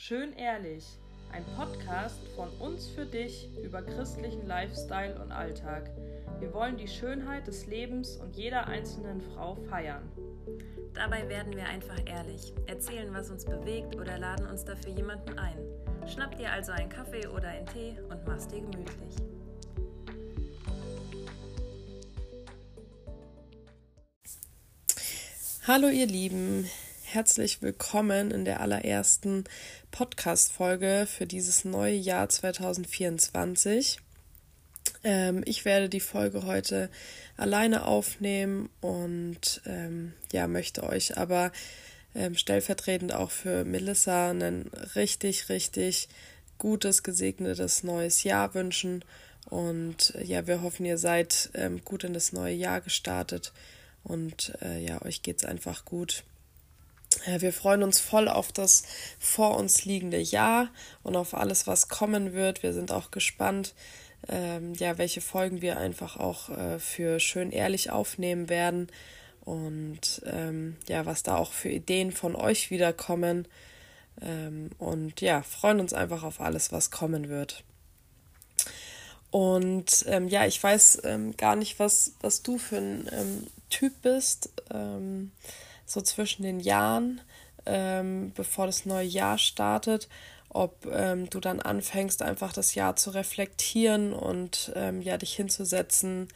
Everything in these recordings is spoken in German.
Schön ehrlich, ein Podcast von uns für dich über christlichen Lifestyle und Alltag. Wir wollen die Schönheit des Lebens und jeder einzelnen Frau feiern. Dabei werden wir einfach ehrlich, erzählen, was uns bewegt oder laden uns dafür jemanden ein. Schnapp dir also einen Kaffee oder einen Tee und mach's dir gemütlich. Hallo ihr Lieben, herzlich willkommen in der allerersten Podcast-Folge für dieses neue Jahr 2024. Ähm, ich werde die Folge heute alleine aufnehmen und ähm, ja, möchte euch aber ähm, stellvertretend auch für Melissa ein richtig, richtig gutes, gesegnetes neues Jahr wünschen. Und äh, ja, wir hoffen, ihr seid ähm, gut in das neue Jahr gestartet und äh, ja, euch geht's einfach gut. Wir freuen uns voll auf das vor uns liegende Jahr und auf alles, was kommen wird. Wir sind auch gespannt, ähm, ja, welche Folgen wir einfach auch äh, für schön ehrlich aufnehmen werden und ähm, ja, was da auch für Ideen von euch wiederkommen. Ähm, und ja, freuen uns einfach auf alles, was kommen wird. Und ähm, ja, ich weiß ähm, gar nicht, was, was du für ein ähm, Typ bist, ähm, so zwischen den Jahren, ähm, bevor das neue Jahr startet, ob ähm, du dann anfängst, einfach das Jahr zu reflektieren und ähm, ja, dich hinzusetzen,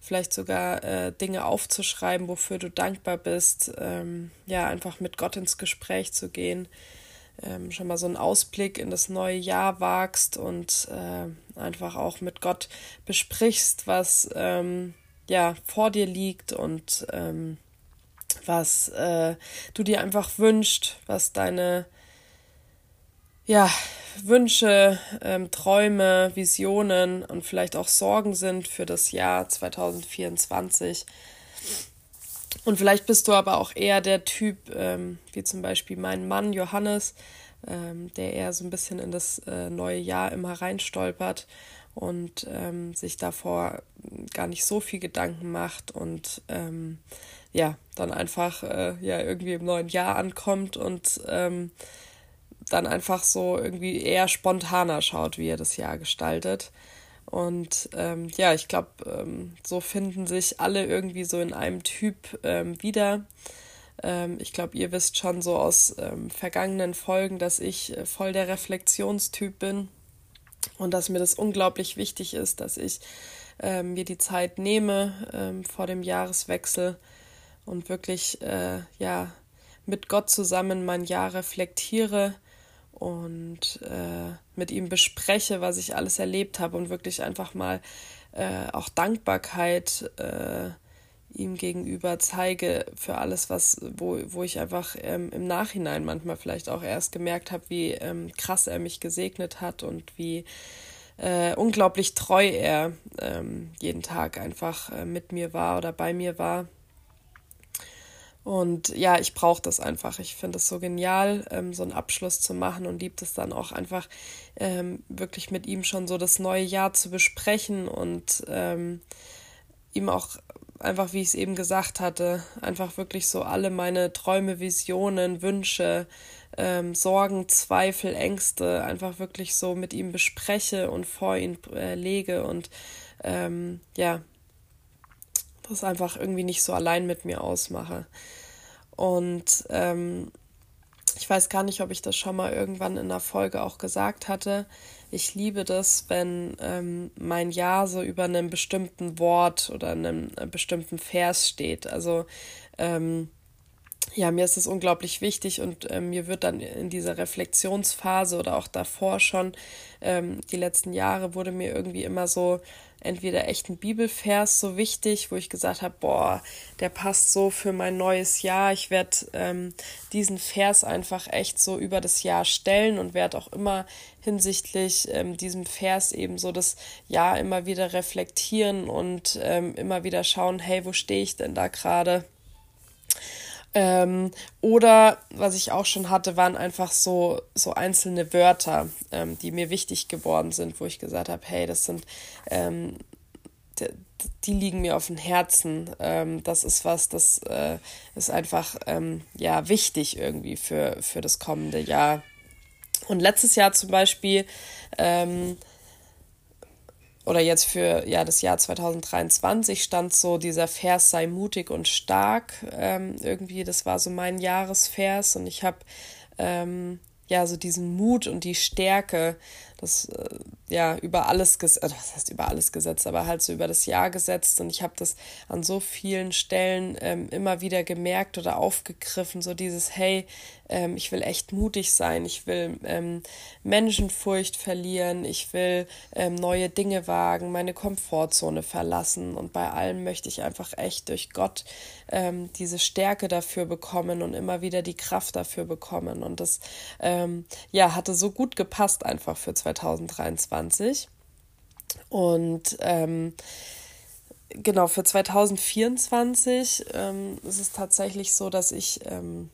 vielleicht sogar äh, Dinge aufzuschreiben, wofür du dankbar bist, ähm, ja, einfach mit Gott ins Gespräch zu gehen, ähm, schon mal so einen Ausblick in das neue Jahr wagst und äh, einfach auch mit Gott besprichst, was ähm, ja vor dir liegt und ähm, was äh, du dir einfach wünschst, was deine ja, Wünsche, ähm, Träume, Visionen und vielleicht auch Sorgen sind für das Jahr 2024. Und vielleicht bist du aber auch eher der Typ, ähm, wie zum Beispiel mein Mann Johannes, ähm, der eher so ein bisschen in das äh, neue Jahr immer reinstolpert und ähm, sich davor gar nicht so viel Gedanken macht und ähm, ja, dann einfach äh, ja irgendwie im neuen Jahr ankommt und ähm, dann einfach so irgendwie eher spontaner schaut, wie er das Jahr gestaltet. Und ähm, ja, ich glaube, ähm, so finden sich alle irgendwie so in einem Typ ähm, wieder. Ähm, ich glaube, ihr wisst schon so aus ähm, vergangenen Folgen, dass ich äh, voll der Reflexionstyp bin und dass mir das unglaublich wichtig ist, dass ich ähm, mir die Zeit nehme vor dem Jahreswechsel und wirklich äh, ja mit Gott zusammen mein Jahr reflektiere und äh, mit ihm bespreche, was ich alles erlebt habe und wirklich einfach mal äh, auch Dankbarkeit äh, ihm gegenüber zeige für alles, was, wo, wo ich einfach ähm, im Nachhinein manchmal vielleicht auch erst gemerkt habe, wie ähm, krass er mich gesegnet hat und wie äh, unglaublich treu er ähm, jeden Tag einfach äh, mit mir war oder bei mir war. Und ja, ich brauche das einfach. Ich finde es so genial, ähm, so einen Abschluss zu machen und liebt es dann auch einfach ähm, wirklich mit ihm schon so das neue Jahr zu besprechen und ähm, ihm auch einfach, wie ich es eben gesagt hatte, einfach wirklich so alle meine Träume, Visionen, Wünsche, ähm, Sorgen, Zweifel, Ängste einfach wirklich so mit ihm bespreche und vor ihn äh, lege und ähm, ja, das einfach irgendwie nicht so allein mit mir ausmache. Und ähm, ich weiß gar nicht, ob ich das schon mal irgendwann in einer Folge auch gesagt hatte. Ich liebe das, wenn ähm, mein Ja so über einem bestimmten Wort oder einem, einem bestimmten Vers steht. Also ähm, ja, mir ist es unglaublich wichtig und äh, mir wird dann in dieser Reflexionsphase oder auch davor schon, ähm, die letzten Jahre wurde mir irgendwie immer so entweder echt ein Bibelvers so wichtig, wo ich gesagt habe, boah, der passt so für mein neues Jahr. Ich werde ähm, diesen Vers einfach echt so über das Jahr stellen und werde auch immer hinsichtlich ähm, diesem Vers eben so das Jahr immer wieder reflektieren und ähm, immer wieder schauen, hey, wo stehe ich denn da gerade? Ähm, oder was ich auch schon hatte, waren einfach so, so einzelne Wörter, ähm, die mir wichtig geworden sind, wo ich gesagt habe, hey, das sind, ähm, die, die, liegen mir auf dem Herzen. Ähm, das ist was, das äh, ist einfach ähm, ja wichtig irgendwie für, für das kommende Jahr. Und letztes Jahr zum Beispiel, ähm, oder jetzt für ja, das Jahr 2023 stand so dieser Vers, sei mutig und stark. Ähm, irgendwie, das war so mein Jahresvers und ich habe ähm, ja so diesen Mut und die Stärke das äh, ja über alles gesetzt, äh, was heißt über alles gesetzt, aber halt so über das Jahr gesetzt. Und ich habe das an so vielen Stellen ähm, immer wieder gemerkt oder aufgegriffen, so dieses Hey, ähm, ich will echt mutig sein, ich will ähm, Menschenfurcht verlieren, ich will ähm, neue Dinge wagen, meine Komfortzone verlassen. Und bei allem möchte ich einfach echt durch Gott ähm, diese Stärke dafür bekommen und immer wieder die Kraft dafür bekommen. Und das ähm, ja hatte so gut gepasst einfach für 2023 und ähm, genau, für 2024 ähm, ist es tatsächlich so, dass ich ähm,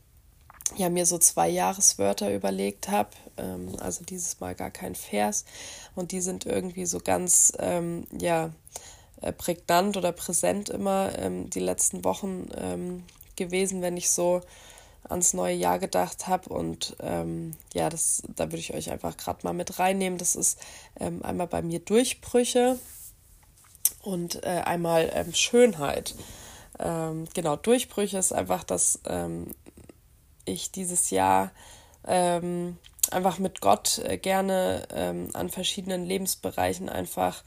ja mir so zwei Jahreswörter überlegt habe. Ähm, also dieses Mal gar kein Vers. Und die sind irgendwie so ganz, ähm, ja, äh, prägnant oder präsent immer ähm, die letzten Wochen ähm, gewesen, wenn ich so ans neue Jahr gedacht habe. Und ähm, ja, das, da würde ich euch einfach gerade mal mit reinnehmen. Das ist ähm, einmal bei mir Durchbrüche und äh, einmal ähm, Schönheit. Ähm, genau, Durchbrüche ist einfach, dass ähm, ich dieses Jahr ähm, einfach mit Gott äh, gerne an verschiedenen Lebensbereichen einfach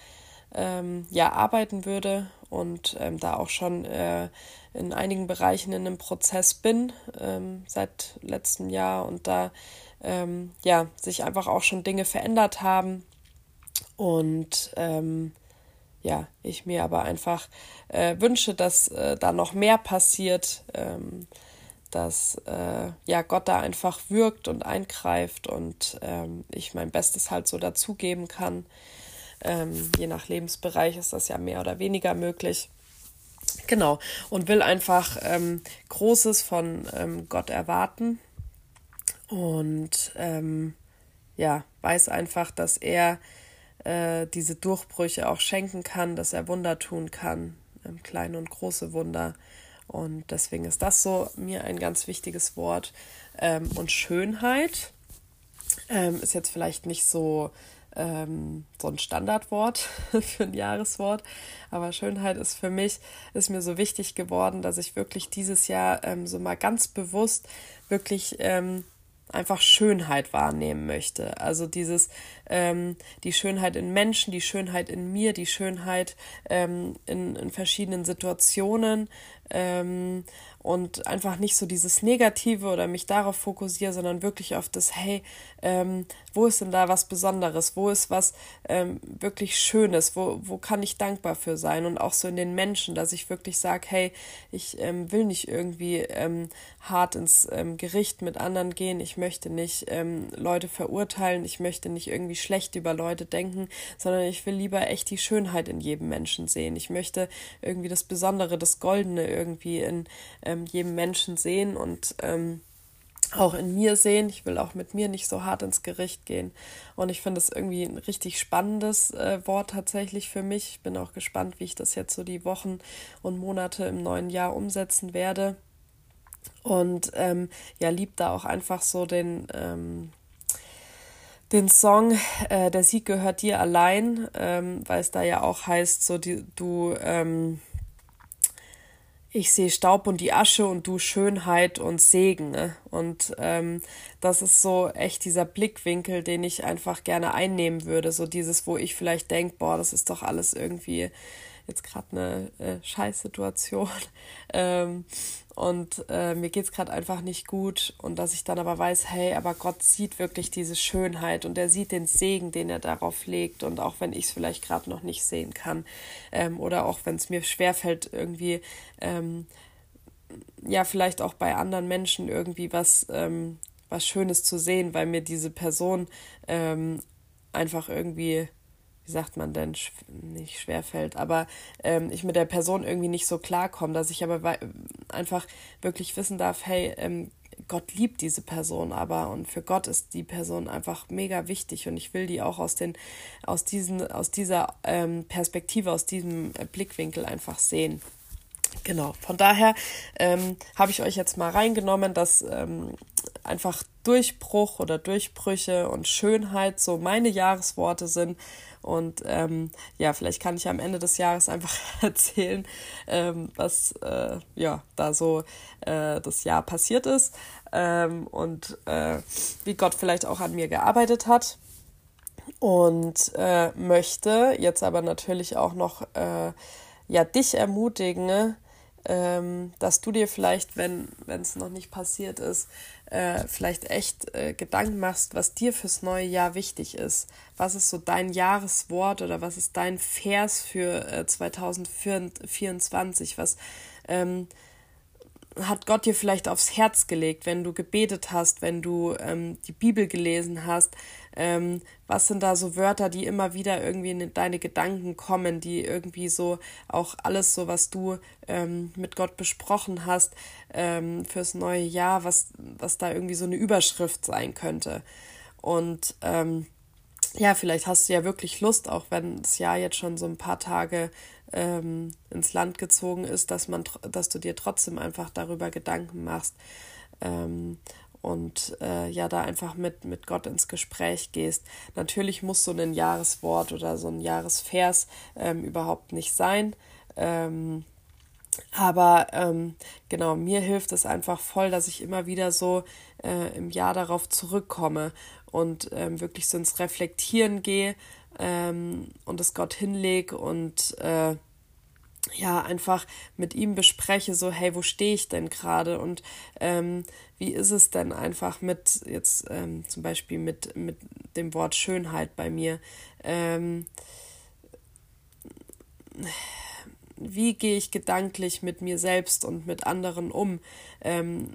ähm, ja arbeiten würde und ähm, da auch schon äh, in einigen Bereichen in einem Prozess bin ähm, seit letztem Jahr und da ähm, ja sich einfach auch schon Dinge verändert haben und ähm, ja ich mir aber einfach äh, wünsche, dass äh, da noch mehr passiert ähm, dass äh, ja Gott da einfach wirkt und eingreift und ich mein Bestes halt so dazugeben kann. Ähm, je nach Lebensbereich ist das ja mehr oder weniger möglich. Genau, und will einfach ähm, Großes von ähm, Gott erwarten und ähm, ja, weiß einfach, dass er äh, diese Durchbrüche auch schenken kann, dass er Wunder tun kann, ähm, kleine und große Wunder und deswegen ist das so mir ein ganz wichtiges Wort. Ähm, und Schönheit ist jetzt vielleicht nicht so, ähm, so ein Standardwort für ein Jahreswort, aber Schönheit ist für mich, ist mir so wichtig geworden, dass ich wirklich dieses Jahr ähm, so mal ganz bewusst wirklich ähm, einfach Schönheit wahrnehmen möchte. Also dieses, ähm, die Schönheit in Menschen, die Schönheit in mir, die Schönheit ähm, in, in verschiedenen Situationen, ähm, und einfach nicht so dieses Negative oder mich darauf fokussiere, sondern wirklich auf das, hey, ähm, wo ist denn da was Besonderes? Wo ist was ähm, wirklich Schönes? Wo, wo kann ich dankbar für sein? Und auch so in den Menschen, dass ich wirklich sage, hey, ich ähm, will nicht irgendwie ähm, hart ins ähm, Gericht mit anderen gehen. Ich möchte nicht ähm, Leute verurteilen. Ich möchte nicht irgendwie schlecht über Leute denken, sondern ich will lieber echt die Schönheit in jedem Menschen sehen. Ich möchte irgendwie das Besondere, das Goldene irgendwie in ähm, jedem Menschen sehen und ähm, auch in mir sehen. Ich will auch mit mir nicht so hart ins Gericht gehen. Und ich finde es irgendwie ein richtig spannendes äh, Wort tatsächlich für mich. Ich bin auch gespannt, wie ich das jetzt so die Wochen und Monate im neuen Jahr umsetzen werde. Und ähm, ja, lieb da auch einfach so den, ähm, den Song äh, Der Sieg gehört dir allein, ähm, weil es da ja auch heißt, so die, du ähm, ich sehe Staub und die Asche und du Schönheit und Segen. Ne? Und ähm, das ist so echt dieser Blickwinkel, den ich einfach gerne einnehmen würde. So dieses, wo ich vielleicht denke, boah, das ist doch alles irgendwie jetzt gerade eine äh, Scheißsituation. ähm, und äh, mir geht es gerade einfach nicht gut und dass ich dann aber weiß, hey, aber Gott sieht wirklich diese Schönheit und er sieht den Segen, den er darauf legt und auch wenn ich es vielleicht gerade noch nicht sehen kann ähm, oder auch wenn es mir schwerfällt, irgendwie ähm, ja vielleicht auch bei anderen Menschen irgendwie was ähm, was Schönes zu sehen, weil mir diese Person ähm, einfach irgendwie wie sagt man denn, nicht schwerfällt, aber ähm, ich mit der Person irgendwie nicht so klarkomme, dass ich aber einfach wirklich wissen darf, hey, ähm, Gott liebt diese Person aber und für Gott ist die Person einfach mega wichtig und ich will die auch aus den aus diesen aus dieser ähm, Perspektive aus diesem äh, Blickwinkel einfach sehen. Genau, von daher ähm, habe ich euch jetzt mal reingenommen, dass ähm, einfach Durchbruch oder Durchbrüche und Schönheit so meine Jahresworte sind. Und ähm, ja, vielleicht kann ich am Ende des Jahres einfach erzählen, ähm, was äh, ja da so äh, das Jahr passiert ist ähm, und äh, wie Gott vielleicht auch an mir gearbeitet hat. Und äh, möchte jetzt aber natürlich auch noch äh, ja dich ermutigen, ähm, dass du dir vielleicht, wenn es noch nicht passiert ist, äh, vielleicht echt äh, Gedanken machst, was dir fürs neue Jahr wichtig ist. Was ist so dein Jahreswort oder was ist dein Vers für äh, 2024? Was ähm, hat Gott dir vielleicht aufs Herz gelegt, wenn du gebetet hast, wenn du ähm, die Bibel gelesen hast? Ähm, was sind da so Wörter, die immer wieder irgendwie in deine Gedanken kommen, die irgendwie so auch alles so, was du ähm, mit Gott besprochen hast ähm, fürs neue Jahr, was, was da irgendwie so eine Überschrift sein könnte? Und ähm, ja, vielleicht hast du ja wirklich Lust, auch wenn das Jahr jetzt schon so ein paar Tage ähm, ins Land gezogen ist, dass man, dass du dir trotzdem einfach darüber Gedanken machst ähm, und äh, ja, da einfach mit, mit Gott ins Gespräch gehst. Natürlich muss so ein Jahreswort oder so ein Jahresvers ähm, überhaupt nicht sein. Ähm, aber ähm, genau, mir hilft es einfach voll, dass ich immer wieder so äh, im Jahr darauf zurückkomme und ähm, wirklich so ins Reflektieren gehe ähm, und es Gott hinlege und äh, ja, einfach mit ihm bespreche, so, hey, wo stehe ich denn gerade und ähm, wie ist es denn einfach mit, jetzt ähm, zum Beispiel mit, mit dem Wort Schönheit bei mir, ähm, wie gehe ich gedanklich mit mir selbst und mit anderen um? Ähm,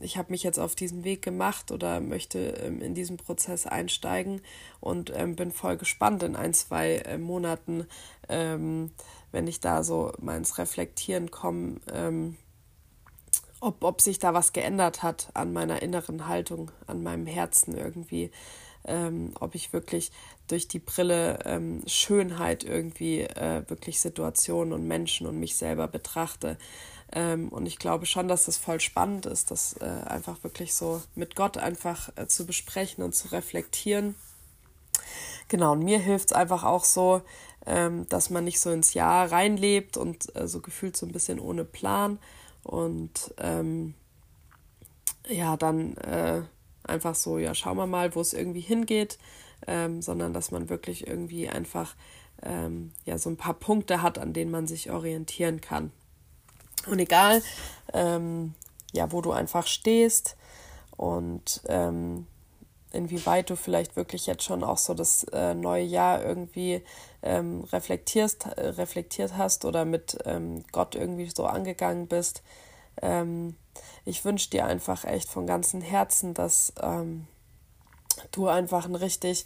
ich habe mich jetzt auf diesen Weg gemacht oder möchte ähm, in diesen Prozess einsteigen und ähm, bin voll gespannt in ein, zwei äh, Monaten, ähm, wenn ich da so mal ins Reflektieren komme, ob, ob sich da was geändert hat an meiner inneren Haltung, an meinem Herzen irgendwie. Ähm, ob ich wirklich durch die Brille ähm, Schönheit irgendwie äh, wirklich Situationen und Menschen und mich selber betrachte. Ähm, und ich glaube schon, dass das voll spannend ist, das äh, einfach wirklich so mit Gott einfach äh, zu besprechen und zu reflektieren. Genau, und mir hilft es einfach auch so, ähm, dass man nicht so ins Jahr reinlebt und äh, so gefühlt so ein bisschen ohne Plan und ähm, ja, dann äh, einfach so, ja, schauen wir mal, wo es irgendwie hingeht, ähm, sondern dass man wirklich irgendwie einfach ähm, ja so ein paar Punkte hat, an denen man sich orientieren kann. Und egal, ähm, ja, wo du einfach stehst und ähm, inwieweit du vielleicht wirklich jetzt schon auch so das äh, neue Jahr irgendwie ähm, reflektierst, äh, reflektiert hast oder mit ähm, Gott irgendwie so angegangen bist. Ähm, ich wünsche dir einfach echt von ganzem Herzen, dass ähm, du einfach ein richtig,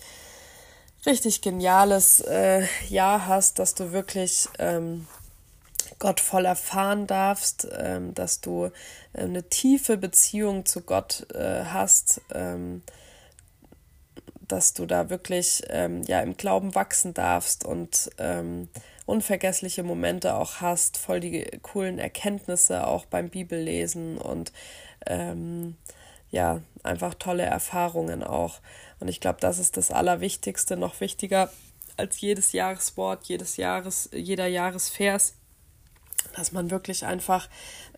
richtig geniales äh, Jahr hast, dass du wirklich ähm, Gott voll erfahren darfst, ähm, dass du äh, eine tiefe Beziehung zu Gott äh, hast, ähm, dass du da wirklich ähm, ja im Glauben wachsen darfst und ähm, unvergessliche Momente auch hast, voll die coolen Erkenntnisse auch beim Bibellesen und ähm, ja, einfach tolle Erfahrungen auch. Und ich glaube, das ist das Allerwichtigste, noch wichtiger als jedes Jahreswort, jedes Jahres, jeder Jahresvers, dass man wirklich einfach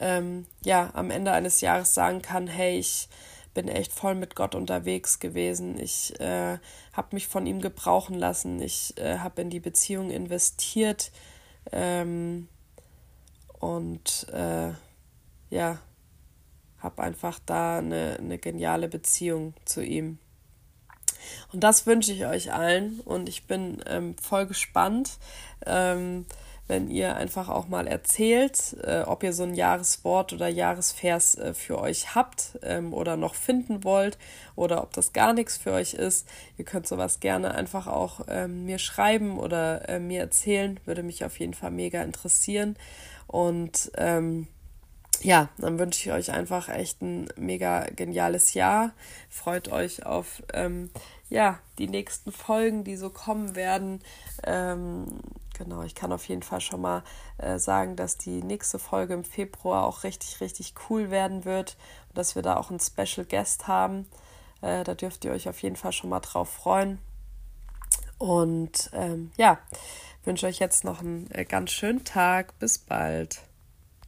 ähm, ja am Ende eines Jahres sagen kann, hey, ich bin echt voll mit Gott unterwegs gewesen. Ich äh, habe mich von ihm gebrauchen lassen. Ich äh, habe in die Beziehung investiert ähm, und äh, ja, habe einfach da eine, eine geniale Beziehung zu ihm. Und das wünsche ich euch allen und ich bin ähm, voll gespannt. Ähm, wenn ihr einfach auch mal erzählt, äh, ob ihr so ein Jahreswort oder Jahresvers äh, für euch habt ähm, oder noch finden wollt oder ob das gar nichts für euch ist. Ihr könnt sowas gerne einfach auch ähm, mir schreiben oder äh, mir erzählen, würde mich auf jeden Fall mega interessieren. Und ähm, ja, dann wünsche ich euch einfach echt ein mega geniales Jahr. Freut euch auf ähm, ja, die nächsten Folgen, die so kommen werden. Genau, ich kann auf jeden Fall schon mal äh, sagen, dass die nächste Folge im Februar auch richtig, richtig cool werden wird. dass wir da auch einen Special Guest haben. Äh, da dürft ihr euch auf jeden Fall schon mal drauf freuen. Und ähm, ja, wünsche euch jetzt noch einen äh, ganz schönen Tag. Bis bald.